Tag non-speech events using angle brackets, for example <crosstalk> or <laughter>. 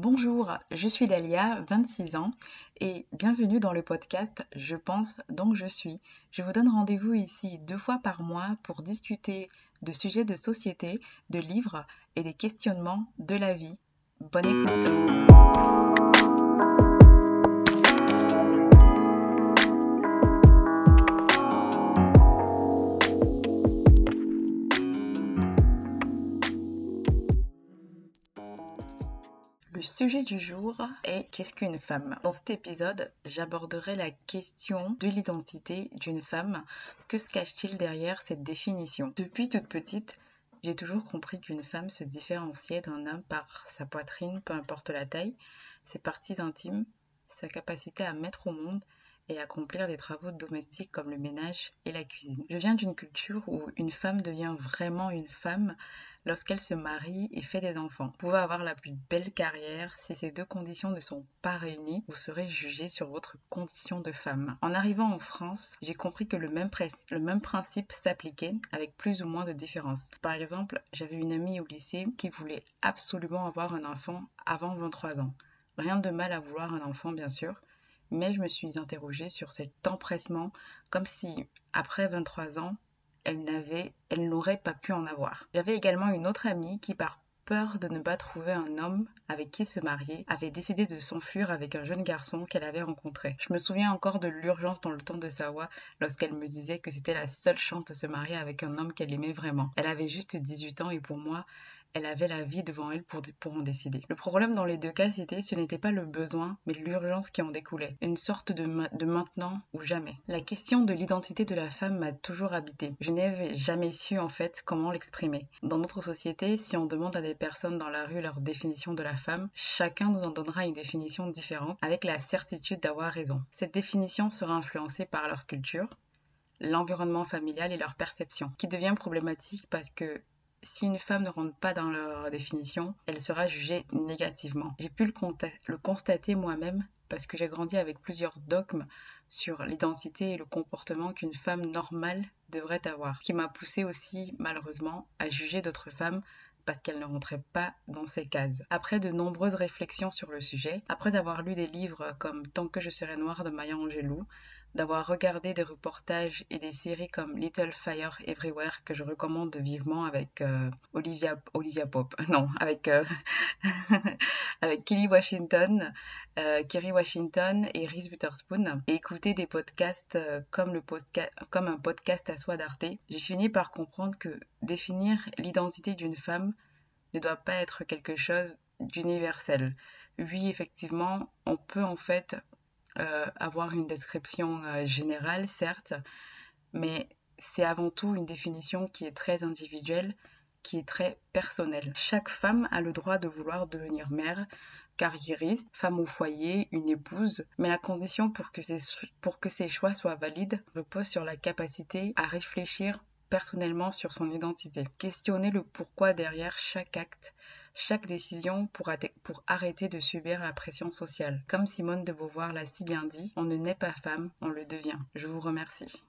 Bonjour, je suis Dalia, 26 ans, et bienvenue dans le podcast Je pense donc je suis. Je vous donne rendez-vous ici deux fois par mois pour discuter de sujets de société, de livres et des questionnements de la vie. Bonne écoute. Le sujet du jour est qu'est-ce qu'une femme? Dans cet épisode, j'aborderai la question de l'identité d'une femme. Que se cache-t-il derrière cette définition? Depuis toute petite, j'ai toujours compris qu'une femme se différenciait d'un homme par sa poitrine, peu importe la taille, ses parties intimes, sa capacité à mettre au monde et accomplir des travaux domestiques comme le ménage et la cuisine. Je viens d'une culture où une femme devient vraiment une femme lorsqu'elle se marie et fait des enfants. Vous pouvez avoir la plus belle carrière, si ces deux conditions ne sont pas réunies, vous serez jugé sur votre condition de femme. En arrivant en France, j'ai compris que le même, le même principe s'appliquait avec plus ou moins de différences. Par exemple, j'avais une amie au lycée qui voulait absolument avoir un enfant avant 23 ans. Rien de mal à vouloir un enfant, bien sûr, mais je me suis interrogée sur cet empressement, comme si, après 23 ans, elle n'avait, elle n'aurait pas pu en avoir. J'avais également une autre amie qui, par peur de ne pas trouver un homme avec qui se marier, avait décidé de s'enfuir avec un jeune garçon qu'elle avait rencontré. Je me souviens encore de l'urgence dans le temps de Sawa lorsqu'elle me disait que c'était la seule chance de se marier avec un homme qu'elle aimait vraiment. Elle avait juste 18 ans et pour moi, elle avait la vie devant elle pour, en décider. Le problème dans les deux cas, c'était ce n'était pas le besoin, mais l'urgence qui en découlait. Une sorte de, de maintenant ou jamais. La question de l'identité de la femme m'a toujours habité. Je n'avais jamais su en fait comment l'exprimer. Dans notre société, si on demande à des personnes dans la rue leur définition de la femme, chacun nous en donnera une définition différente avec la certitude d'avoir raison. Cette définition sera influencée par leur culture, l'environnement familial et leur perception, qui devient problématique parce que si une femme ne rentre pas dans leur définition, elle sera jugée négativement. J'ai pu le, constater moi-même parce que j'ai grandi avec plusieurs dogmes sur l'identité et le comportement qu'une femme normale devrait avoir, qui m'a poussé aussi malheureusement à juger d'autres femmes parce qu'elles ne rentraient pas dans ces cases. Après de nombreuses réflexions sur le sujet, après avoir lu des livres comme Tant que je serai noire de Maya Angelou, d'avoir regardé des reportages et des séries comme Little Fire Everywhere que je recommande vivement avec euh, Olivia, Olivia Pope, <laughs> non, avec, euh, <laughs> avec Kelly Washington, euh, Kerry Washington et Reese Witherspoon. Et écouter des podcasts comme, le comme un podcast à soi d'Arte, j'ai fini par comprendre que définir l'identité d'une femme ne doit pas être quelque chose d'universel. Oui, effectivement, on peut en fait euh, avoir une description euh, générale, certes, mais c'est avant tout une définition qui est très individuelle, qui est très personnelle. Chaque femme a le droit de vouloir devenir mère, carriériste, femme au foyer, une épouse, mais la condition pour que, ces, pour que ces choix soient valides repose sur la capacité à réfléchir personnellement sur son identité. Questionner le pourquoi derrière chaque acte, chaque décision pour, pour, arrêter de subir la pression sociale. Comme Simone de Beauvoir l'a si bien dit, on ne naît pas femme, on le devient. Je vous remercie.